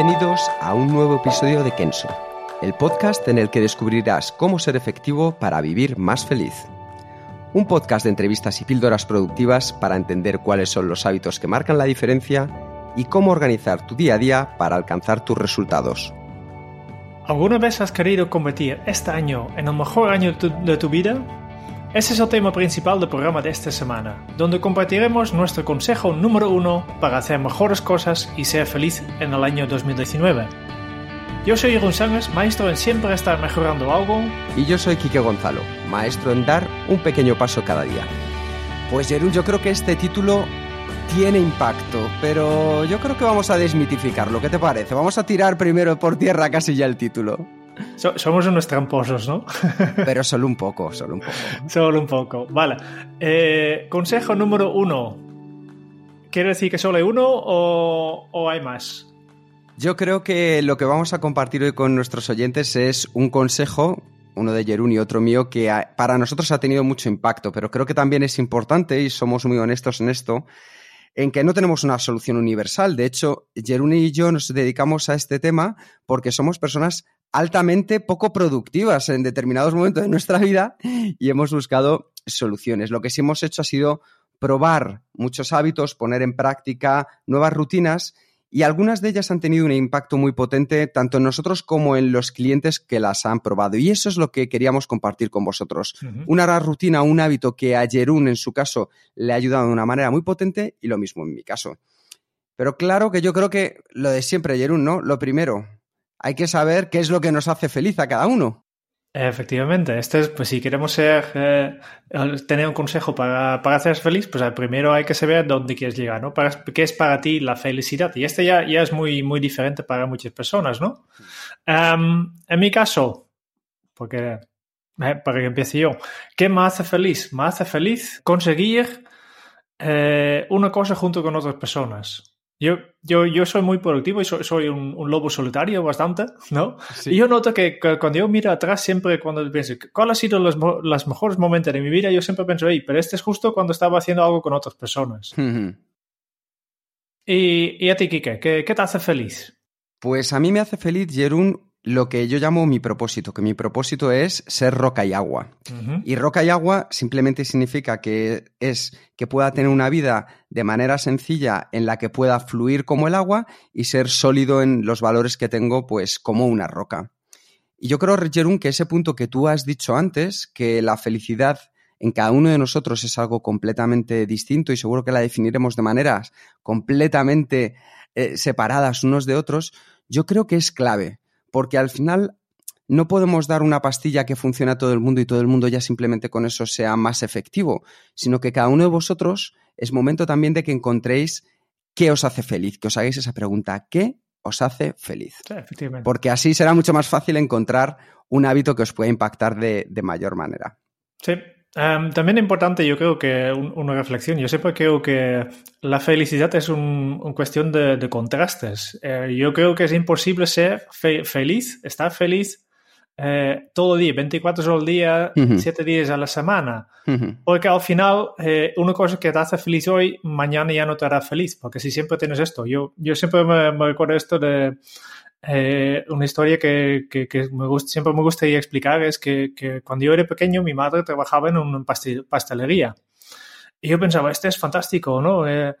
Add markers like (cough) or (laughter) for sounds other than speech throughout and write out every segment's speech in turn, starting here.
Bienvenidos a un nuevo episodio de Kenso, el podcast en el que descubrirás cómo ser efectivo para vivir más feliz. Un podcast de entrevistas y píldoras productivas para entender cuáles son los hábitos que marcan la diferencia y cómo organizar tu día a día para alcanzar tus resultados. ¿Alguna vez has querido convertir este año en el mejor año de tu vida? Ese es el tema principal del programa de esta semana, donde compartiremos nuestro consejo número uno para hacer mejores cosas y ser feliz en el año 2019. Yo soy Jeroen Sánchez, maestro en siempre estar mejorando algo. Y yo soy Quique Gonzalo, maestro en dar un pequeño paso cada día. Pues Jeroen, yo creo que este título tiene impacto, pero yo creo que vamos a desmitificarlo. ¿Qué te parece? Vamos a tirar primero por tierra casi ya el título somos unos tramposos, ¿no? (laughs) Pero solo un poco, solo un poco. solo un poco. Vale. Eh, consejo número uno. ¿Quiere decir que solo hay uno o, hay más? Yo creo que lo que vamos a compartir hoy con nuestros oyentes es un consejo, uno de Jerún y otro mío, que para nosotros ha tenido mucho impacto, pero creo que también es importante, y somos muy honestos en esto, en que no tenemos una solución universal. De hecho, Jerún y yo nos dedicamos a este tema porque somos personas altamente poco productivas en determinados momentos de nuestra vida y hemos buscado soluciones. Lo que sí hemos hecho ha sido probar muchos hábitos, poner en práctica nuevas rutinas y algunas de ellas han tenido un impacto muy potente tanto en nosotros como en los clientes que las han probado. Y eso es lo que queríamos compartir con vosotros. Una rutina, un hábito que a Jerún en su caso le ha ayudado de una manera muy potente y lo mismo en mi caso. Pero claro que yo creo que lo de siempre, Jerún, ¿no? Lo primero, hay que saber qué es lo que nos hace feliz a cada uno. Efectivamente, este es, pues si queremos ser, eh, tener un consejo para, para feliz, pues primero hay que saber dónde quieres llegar, ¿no? ¿Qué es para ti la felicidad? Y este ya, ya es muy, muy diferente para muchas personas, ¿no? Em, en mi caso, porque eh, para que empiece yo, ¿qué me hace feliz? Me hace feliz conseguir eh, una cosa junto con otras personas. Yo, yo, yo soy muy productivo y soy, un, lobo solitario bastante, ¿no? Y yo noto que, cuando yo miro atrás, siempre cuando pienso, ¿cuál ha sido los, los mejores momentos de mi vida? Yo siempre pienso, hey, pero este es justo cuando estaba haciendo algo con otras personas. y, y, a ti, Kike, ¿qué, ¿qué, te hace feliz? Pues a mí me hace feliz, Jerún, lo que yo llamo mi propósito, que mi propósito es ser roca y agua. Y roca y agua simplemente significa que es que pueda tener una vida de manera sencilla en la que pueda fluir como el agua y ser sólido en los valores que tengo, pues como una roca. Y yo creo, Jerún, que ese punto que tú has dicho antes, que la felicidad en cada uno de nosotros es algo completamente distinto y seguro que la definiremos de maneras completamente eh, separadas unos de otros, yo creo que es clave porque al final no podemos dar una pastilla que funcione a todo el mundo y todo el mundo ya simplemente con eso sea más efectivo, sino que cada uno de vosotros es momento también de que encontréis qué os hace feliz, que os hagáis esa pregunta, ¿qué os hace feliz? Porque así será mucho más fácil encontrar un hábito que os pueda impactar de, de mayor manera. Sí, Um, también importante, yo creo que una reflexión. Yo siempre creo que la felicidad es una un cuestión de, contrastes. Eh, yo creo que es imposible ser feliz, estar feliz eh, todo el día, 24 horas al día, 7 días a la semana. Porque al final, eh, una cosa que te hace feliz hoy, mañana ya no te hará feliz. Porque si siempre tienes esto, yo, yo siempre me, me recuerdo esto de eh, una historia que, que, me gusta, siempre me gusta explicar es que, que, cuando yo era pequeño mi madre trabajaba en una pastelería. Y yo pensaba, este es fantástico, ¿no? Eh,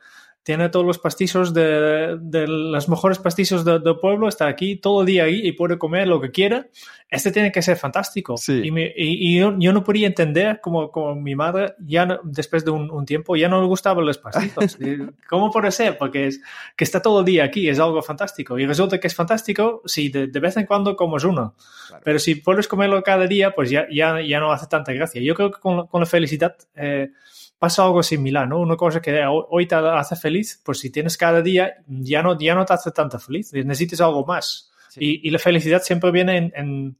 tiene todos los pastizos de, de los mejores pastizos del pueblo, está aquí todo el día ahí y puede comer lo que quiera. Este tiene que ser fantástico. Y, y, yo, yo, no podía entender como, como mi madre, ya después de un, tiempo, ya no le gustaban los pastitos. (laughs) ¿Cómo puede ser? Porque es, que está todo el día aquí, es algo fantástico. Y resulta que es fantástico si de, de vez en cuando comes uno. Pero si puedes comerlo cada día, pues ya, ya, ya no hace tanta gracia. Yo creo que con, con la felicidad... Eh, pasa algo similar, ¿no? Una cosa que hoy te hace feliz, pues si tienes cada día, ya no, ya no te hace tanto feliz, necesitas algo más. Y, la felicidad siempre viene en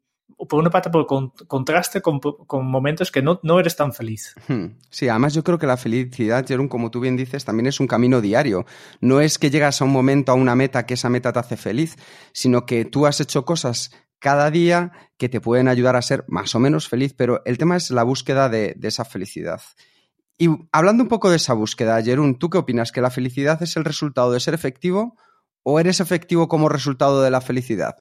por una parte por contraste con, momentos que no, no, eres tan feliz. Hmm. Sí, además yo creo que la felicidad, Jerón, como tú bien dices, también es un camino diario. No es que llegas a un momento, a una meta, que esa meta te hace feliz, sino que tú has hecho cosas cada día que te pueden ayudar a ser más o menos feliz, pero el tema es la búsqueda de, de esa felicidad. Y hablando un poco de esa búsqueda, Jerón, ¿tú qué opinas? ¿Que la felicidad es el resultado de ser efectivo o eres efectivo como resultado de la felicidad?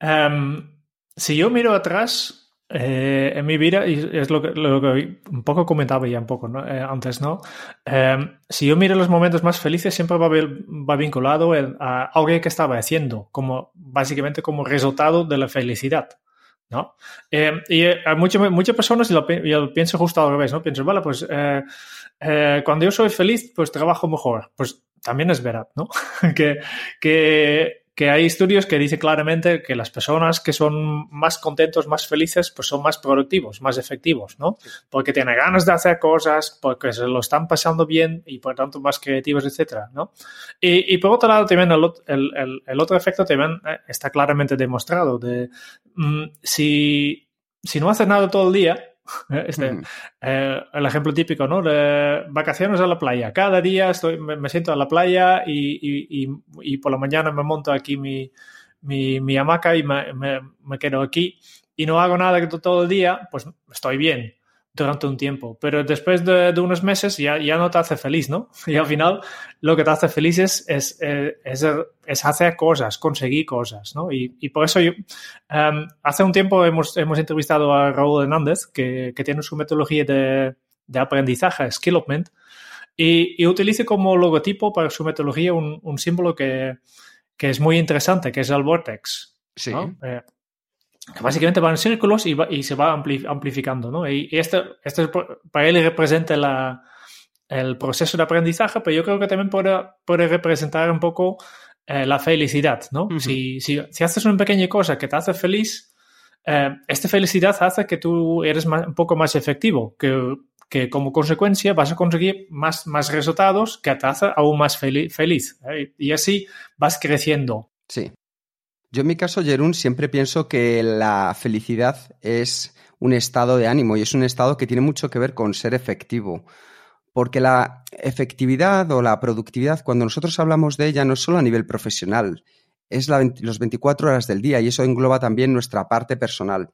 Um, si yo miro atrás eh, en mi vida, y es lo que, lo que, un poco comentaba ya un poco ¿no? Eh, antes, ¿no? Em, si yo miro los momentos más felices, siempre va, va vinculado a algo que estaba haciendo, como básicamente como resultado de la felicidad. ¿No? Em, y eh, muchas, muchas personas, lo, yo pienso justo al revés, ¿no? Pienso, vale, pues cuando yo soy feliz, pues trabajo mejor. Pues también es verdad, ¿no? (laughs) que, que que hay estudios que dicen claramente que las personas que son más contentos, más felices, pues son más productivos, más efectivos, ¿no? Porque tienen ganas de hacer cosas, porque se lo están pasando bien y por tanto más creativos, etcétera, ¿no? Y, por otro lado, también el, otro efecto también eh, está claramente demostrado de mm, si, si no haces nada todo el día, Este, eh, el ejemplo típico, ¿no? De vacaciones a la playa. Cada día estoy, me, siento a la playa y, y, por la mañana me monto aquí mi, mi, mi hamaca y me, me, quedo aquí y no hago nada todo el día, pues estoy bien durante un tiempo, pero después de, unos meses ya, ya, no te hace feliz, ¿no? (laughs) Y al final lo que te hace feliz es, es, eh, es, hacer cosas, conseguir cosas, ¿no? Y, y por eso yo, em, hace un tiempo hemos, hemos entrevistado a Raúl Hernández, que, que tiene su metodología de, de aprendizaje, Skillopment, y, y utiliza como logotipo para su metodología un, un símbolo que, que, es muy interesante, que es el vortex. Sí. Eh, que básicamente van en círculos y, y se va amplificando, ¿no? Y, esto, esto para él representa la, el proceso de aprendizaje, pero yo creo que también puede, puede representar un poco eh, la felicidad, ¿no? si, si, si, haces una pequeña cosa que te hace feliz, eh, esta felicidad hace que tú eres un poco más efectivo, que, que como consecuencia vas a conseguir más, más resultados que te hace aún más feliz. ¿eh? Y así vas creciendo. Sí. Yo en mi caso, Jerún, siempre pienso que la felicidad es un estado de ánimo y es un estado que tiene mucho que ver con ser efectivo. Porque la efectividad o la productividad, cuando nosotros hablamos de ella, no es solo a nivel profesional, es la, los 24 horas del día y eso engloba también nuestra parte personal.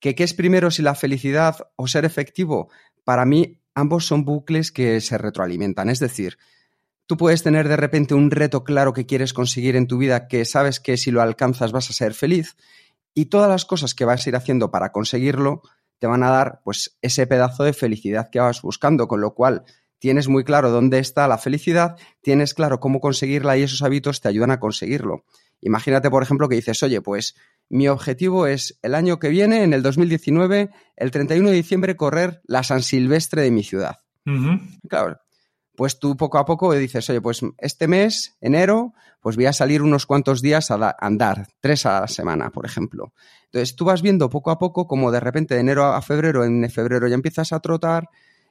¿Qué es primero si la felicidad o ser efectivo? Para mí, ambos son bucles que se retroalimentan. Es decir, Tú puedes tener de repente un reto claro que quieres conseguir en tu vida que sabes que si lo alcanzas vas a ser feliz y todas las cosas que vas a ir haciendo para conseguirlo te van a dar pues ese pedazo de felicidad que vas buscando, con lo cual tienes muy claro dónde está la felicidad, tienes claro cómo conseguirla y esos hábitos te ayudan a conseguirlo. Imagínate, por ejemplo, que dices, oye, pues mi objetivo es el año que viene, en el 2019, el 31 de diciembre, correr la San Silvestre de mi ciudad. Claro, pues tú poco a poco dices, oye, pues este mes, enero, pues voy a salir unos cuantos días a andar, tres a la semana, por ejemplo. Entonces tú vas viendo poco a poco como de repente de enero a febrero, en febrero ya empiezas a trotar,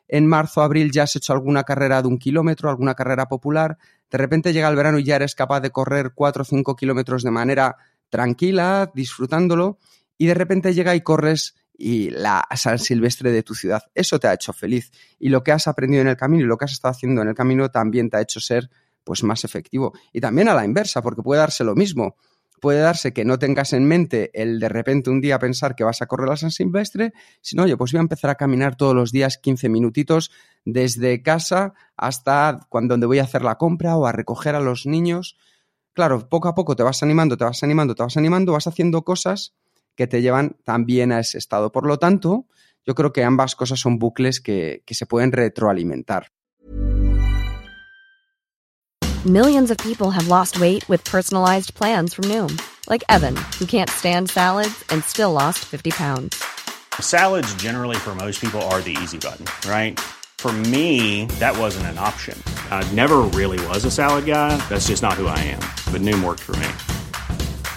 en marzo, abril ya has hecho alguna carrera de un kilómetro, alguna carrera popular, de repente llega el verano y ya eres capaz de correr cuatro o cinco kilómetros de manera tranquila, disfrutándolo, y de repente llega y corres y la San Silvestre de tu ciudad. Eso te ha hecho feliz. Y lo que has aprendido en el camino y lo que has estado haciendo en el camino también te ha hecho ser pues más efectivo. Y también a la inversa, porque puede darse lo mismo. Puede darse que no tengas en mente el de repente un día pensar que vas a correr la San Silvestre, sino, oye, pues voy a empezar a caminar todos los días 15 minutitos desde casa hasta cuando donde voy a hacer la compra o a recoger a los niños. Claro, poco a poco te vas animando, te vas animando, te vas animando, vas haciendo cosas que te llevan también a ese estado. Por lo tanto, yo creo que ambas cosas son bucles que, que se pueden retroalimentar. Millions of people have lost weight with personalized plans from Noom, like Evan, who can't stand salads and still lost 50 pounds. Salads generally for most people are the easy button, right? For me, that wasn't an option. I never really was a salad guy. That's just not who I am. But Noom worked for me.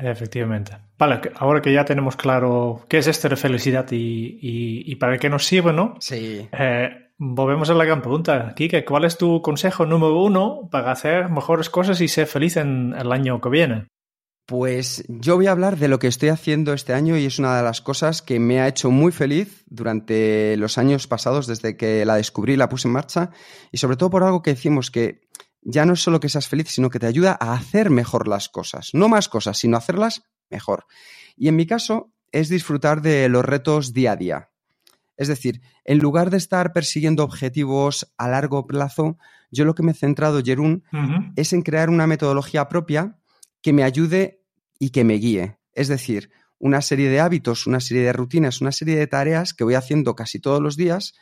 Efectivamente. Vale, ahora que ya tenemos claro qué es esto de felicidad y, y- y para qué nos sirve, ¿no? Sí. Eh, volvemos a la gran pregunta. Kike, ¿cuál es tu consejo número uno para hacer mejores cosas y ser feliz en el año que viene? Pues yo voy a hablar de lo que estoy haciendo este año y es una de las cosas que me ha hecho muy feliz durante los años pasados desde que la descubrí y la puse en marcha y sobre todo por algo que decimos que ya no es solo que seas feliz, sino que te ayuda a hacer mejor las cosas. No más cosas, sino hacerlas mejor. Y en mi caso es disfrutar de los retos día a día. Es decir, en lugar de estar persiguiendo objetivos a largo plazo, yo lo que me he centrado, Jerún, es en crear una metodología propia que me ayude y que me guíe. Es decir, una serie de hábitos, una serie de rutinas, una serie de tareas que voy haciendo casi todos los días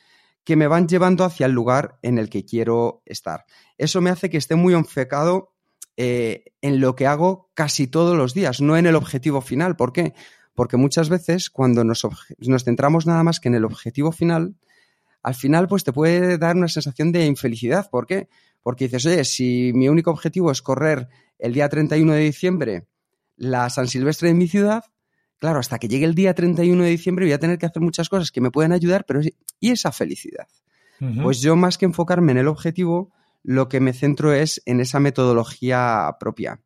que me van llevando hacia el lugar en el que quiero estar. Eso me hace que esté muy enfocado eh, en lo que hago casi todos los días, no en el objetivo final. ¿Por qué? Porque muchas veces cuando nos, nos centramos nada más que en el objetivo final, al final pues te puede dar una sensación de infelicidad. ¿Por qué? Porque dices, oye, si mi único objetivo es correr el día 31 de diciembre la San Silvestre de mi ciudad, claro, hasta que llegue el día 31 de diciembre voy a tener que hacer muchas cosas que me pueden ayudar, pero ¿y esa felicidad? Pues yo más que enfocarme en el objetivo, lo que me centro es en esa metodología propia.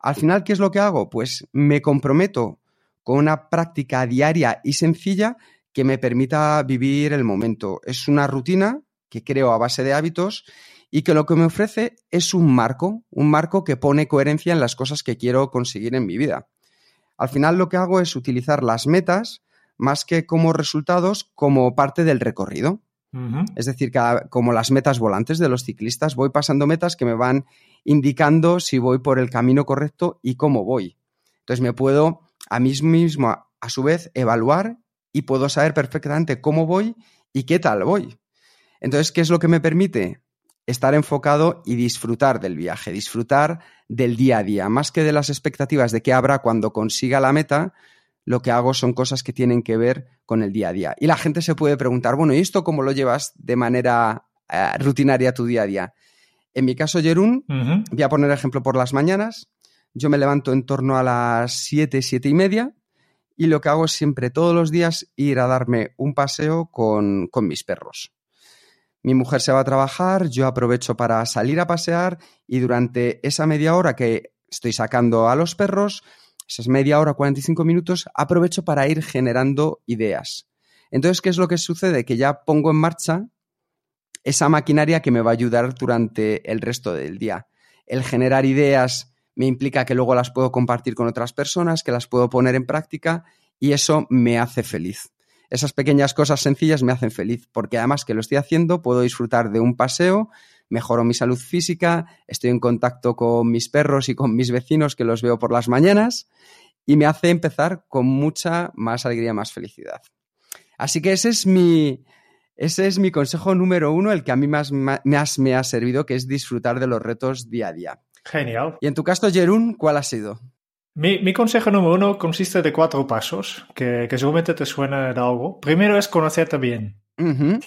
Al final, ¿qué es lo que hago? Pues me comprometo con una práctica diaria y sencilla que me permita vivir el momento. Es una rutina que creo a base de hábitos y que lo que me ofrece es un marco, un marco que pone coherencia en las cosas que quiero conseguir en mi vida. Al final lo que hago es utilizar las metas más que como resultados, como parte del recorrido. Es decir, cada- como las metas volantes de los ciclistas, voy pasando metas que me van indicando si voy por el camino correcto y cómo voy. Entonces me puedo a mí mismo, a, a su vez, evaluar y puedo saber perfectamente cómo voy y qué tal voy. Entonces, ¿qué es lo que me permite? Estar enfocado y disfrutar del viaje, disfrutar del día a día, más que de las expectativas de qué habrá cuando consiga la meta, lo que hago son cosas que tienen que ver con el día a día. Y la gente se puede preguntar, bueno, ¿y esto cómo lo llevas de manera eh, rutinaria tu día a día? En mi caso, Jerún, voy a poner ejemplo por las mañanas. Yo me levanto en torno a las 7, 7 y media y lo que hago es siempre todos los días ir a darme un paseo con, con mis perros. Mi mujer se va a trabajar, yo aprovecho para salir a pasear y durante esa media hora que estoy sacando a los perros, esas media hora, 45 minutos, aprovecho para ir generando ideas. Entonces, ¿qué es lo que sucede? Que ya pongo en marcha esa maquinaria que me va a ayudar durante el resto del día. El generar ideas me implica que luego las puedo compartir con otras personas, que las puedo poner en práctica y eso me hace feliz. Esas pequeñas cosas sencillas me hacen feliz porque además que lo estoy haciendo puedo disfrutar de un paseo, mejoro mi salud física, estoy en contacto con mis perros y con mis vecinos que los veo por las mañanas y me hace empezar con mucha más alegría, más felicidad. Así que ese es mi, ese es mi consejo número uno, el que a mí más, más me ha servido, que es disfrutar de los retos día a día. Genial. Y en tu caso, Jerún, ¿cuál ha sido? Mi, mi consejo número uno consiste de cuatro pasos, que, que seguramente te suena de algo. Primero es conocerte bien.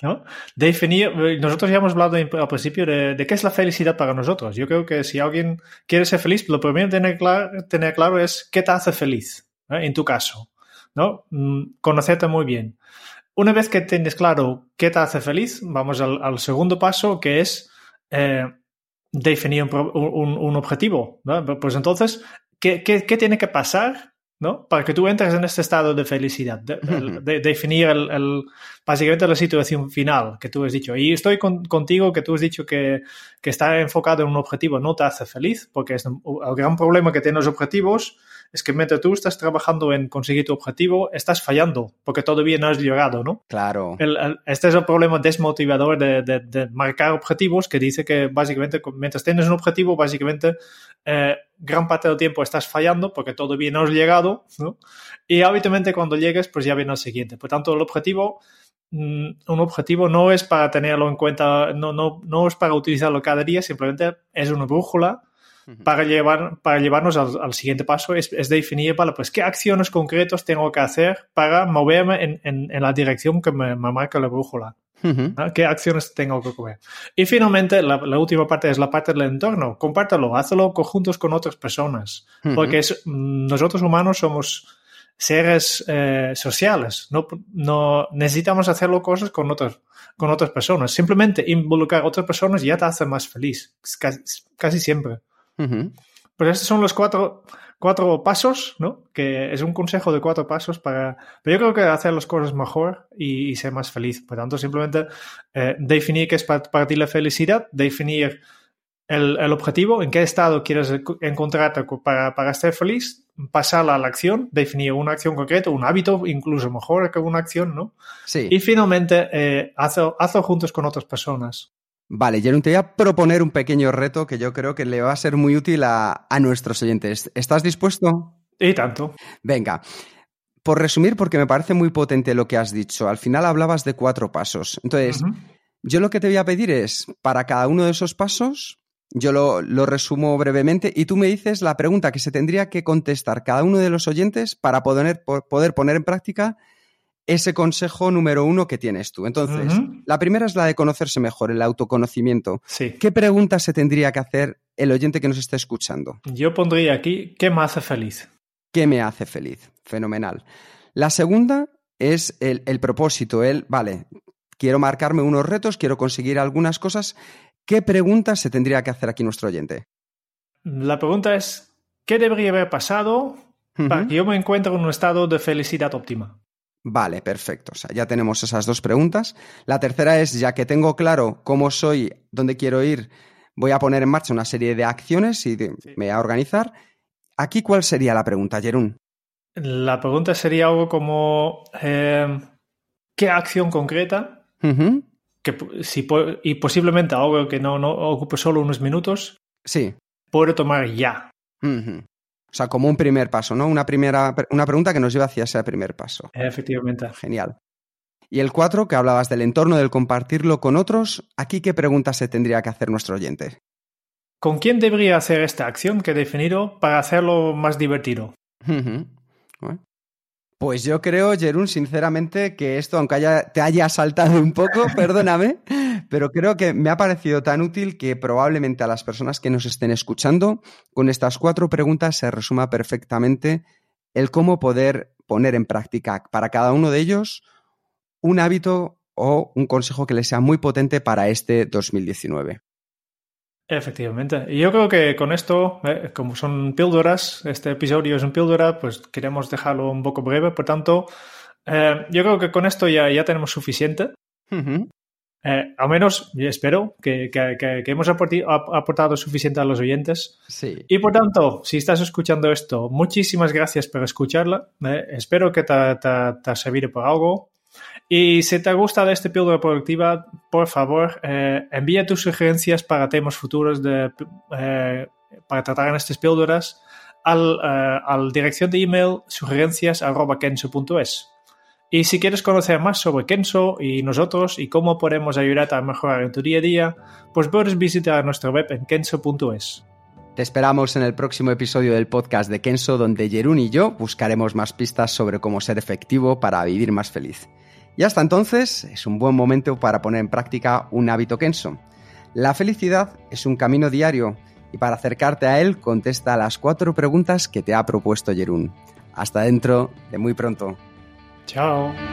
¿no? Definir, nosotros ya hemos hablado al principio de, de qué es la felicidad para nosotros. Yo creo que si alguien quiere ser feliz, lo primero que tener claro, tener claro es qué te hace feliz, ¿eh? en tu caso, ¿no? Mm, Conocerte muy bien. Una vez que tienes claro qué te hace feliz, vamos al, al segundo paso, que es eh, definir un, pro- un- un objetivo. ¿no? Pues entonces, ¿qué, qué, qué tiene que pasar ¿no? para que tú entres en este estado de felicidad? De, de- de- definir el, el- básicamente la situación final que tú has dicho. Y estoy con- contigo que tú has dicho que, que estar enfocado en un objetivo no te hace feliz, porque es un- el gran problema que tienen los objetivos es que mientras tú estás trabajando en conseguir tu objetivo, estás fallando porque todavía no has llegado, ¿no? Claro. este es el problema desmotivador de, marcar objetivos que dice que básicamente mientras tienes un objetivo, básicamente eh, gran parte del tiempo estás fallando porque todavía no has llegado, ¿no? Y habitualmente cuando llegues, pues ya viene el siguiente. Por tanto, el objetivo mm, un objetivo no es para tenerlo en cuenta, no, no, no es para utilizarlo cada día, simplemente es una brújula para, llevar, para llevarnos al, siguiente paso es, definir, vale, pues qué acciones concretas tengo que hacer para moverme en, en, la dirección que me, marca la brújula. ¿Qué acciones tengo que comer? Y finalmente, la, última parte es la parte del entorno. Compártelo, hazlo juntos con otras personas. Porque mm, nosotros humanos somos seres eh, sociales. No, no necesitamos hacerlo cosas con otras, con otras personas. Simplemente involucrar a otras personas ya te hace más feliz. Casi, casi siempre. Pues estos son los cuatro, cuatro pasos, ¿no? Que es un consejo de cuatro pasos para... Pero yo creo que hacer las cosas mejor y, ser más feliz. Por tanto, simplemente eh, definir qué es para, ti la felicidad, definir el, el, objetivo, en qué estado quieres encontrarte para, para estar feliz, pasar a la acción, definir una acción concreta, un hábito incluso mejor que una acción, ¿no? Sí. Y finalmente, eh, hazlo, hazlo juntos con otras personas. Vale, Jerón, te voy a proponer un pequeño reto que yo creo que le va a ser muy útil a, nuestros oyentes. ¿Estás dispuesto? Y tanto. Venga. Por resumir, porque me parece muy potente lo que has dicho, al final hablabas de cuatro pasos. Entonces, yo lo que te voy a pedir es, para cada uno de esos pasos, yo lo, lo, resumo brevemente y tú me dices la pregunta que se tendría que contestar cada uno de los oyentes para poder, poder poner en práctica ese consejo número uno que tienes tú. Entonces, la primera es la de conocerse mejor, el autoconocimiento. Sí. ¿Qué pregunta se tendría que hacer el oyente que nos está escuchando? Yo pondría aquí, ¿qué me hace feliz? ¿Qué me hace feliz? Fenomenal. La segunda es el, el propósito, el, vale, quiero marcarme unos retos, quiero conseguir algunas cosas. ¿Qué pregunta se tendría que hacer aquí nuestro oyente? La pregunta es, ¿qué debería haber pasado para que yo me encuentre en un estado de felicidad óptima? Vale, perfecto. O sea, ya tenemos esas dos preguntas. La tercera es, ya que tengo claro cómo soy, dónde quiero ir, voy a poner en marcha una serie de acciones y me voy a organizar. Aquí, ¿cuál sería la pregunta, Jerún? La pregunta sería algo como, eh, ¿qué acción concreta? que, si, y posiblemente algo que no, no ocupe solo unos minutos. Sí. Puedo tomar ya. O sea, como un primer paso, ¿no? Una, primera, una pregunta que nos lleva hacia ese primer paso. Efectivamente. Genial. Y el cuatro, que hablabas del entorno, del compartirlo con otros, ¿aquí qué pregunta se tendría que hacer nuestro oyente? ¿Con quién debería hacer esta acción que he definido para hacerlo más divertido? Pues yo creo, Jerún, sinceramente, que esto, aunque te haya saltado un poco, (laughs) perdóname, pero creo que me ha parecido tan útil que probablemente a las personas que nos estén escuchando, con estas cuatro preguntas se resuma perfectamente el cómo poder poner en práctica para cada uno de ellos un hábito o un consejo que les sea muy potente para este 2019. Efectivamente. Y yo creo que con esto, eh, como son píldoras, este episodio es un píldora, pues queremos dejarlo un poco breve. Por tanto, eh, yo creo que con esto ya, ya tenemos suficiente. Eh, al menos, espero que, que, hemos aportado suficiente a los oyentes. Sí. Y por tanto, si estás escuchando esto, muchísimas gracias por escucharla. espero que te, te, te ha servido por algo. Y si te gusta de este píldora productiva, por favor, eh, envía tus sugerencias para temas futuros de, eh, para tratar en estas píldoras al, eh, al dirección de email sugerencias.kenso.es. Y si quieres conocer más sobre Kenso y nosotros y cómo podemos ayudarte a mejorar en tu día a día, pues puedes visitar nuestra web en kenso.es. Te esperamos en el próximo episodio del podcast de Kenso, donde Jerún y yo buscaremos más pistas sobre cómo ser efectivo para vivir más feliz. Y hasta entonces es un buen momento para poner en práctica un hábito Kenso. La felicidad es un camino diario y para acercarte a él contesta las cuatro preguntas que te ha propuesto Jerún. Hasta dentro de muy pronto. Ciao。